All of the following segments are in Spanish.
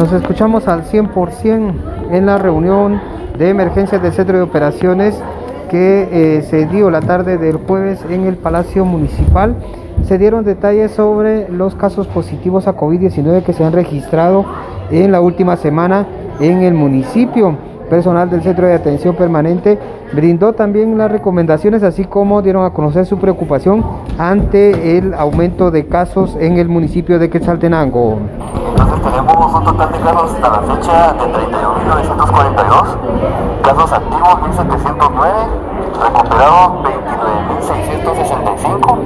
Nos escuchamos al 100% en la reunión de emergencias del Centro de Operaciones que eh, se dio la tarde del jueves en el Palacio Municipal. Se dieron detalles sobre los casos positivos a COVID-19 que se han registrado en la última semana en el municipio. Personal del Centro de Atención Permanente brindó también las recomendaciones, así como dieron a conocer su preocupación ante el aumento de casos en el municipio de Quetzaltenango. Entonces tenemos un total de casos hasta la fecha de 31.942, casos activos 1.709, recuperados 29.665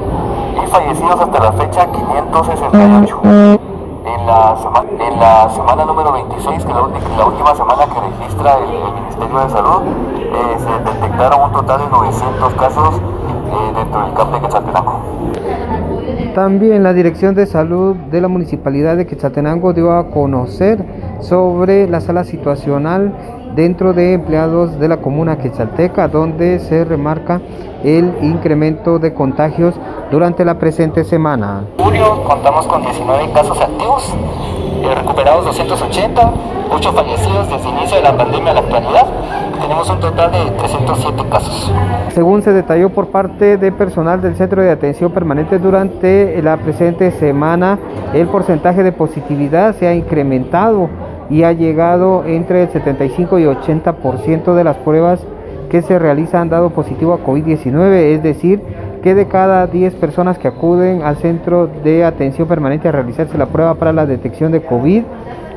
y fallecidos hasta la fecha 568 en la, semana, número 26, que es la, la, última semana que registra el, el Ministerio de Salud, eh, se detectaron un total de 900 casos eh, dentro del campo de Quetzaltenango. También la Dirección de Salud de la Municipalidad de Quetzaltenango dio a conocer sobre la sala situacional dentro de empleados de la comuna quetzalteca, donde se remarca el incremento de contagios durante la presente semana. En julio contamos con 19 casos activos, eh, recuperados 280, 8 fallecidos desde el inicio de la pandemia a la actualidad. Tenemos un total de 307 casos. Según se detalló por parte de personal del Centro de Atención Permanente durante la presente semana, el porcentaje de positividad se ha incrementado y ha llegado entre el 75 y 80% de las pruebas que se realizan han dado positivo a COVID-19, es decir, que de cada 10 personas que acuden al centro de atención permanente a realizarse la prueba para la detección de COVID,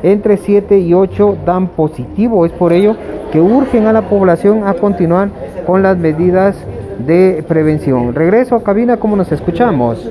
entre 7 y 8 dan positivo. Es por ello que urgen a la población a continuar con las medidas de prevención. Regreso a cabina como nos escuchamos.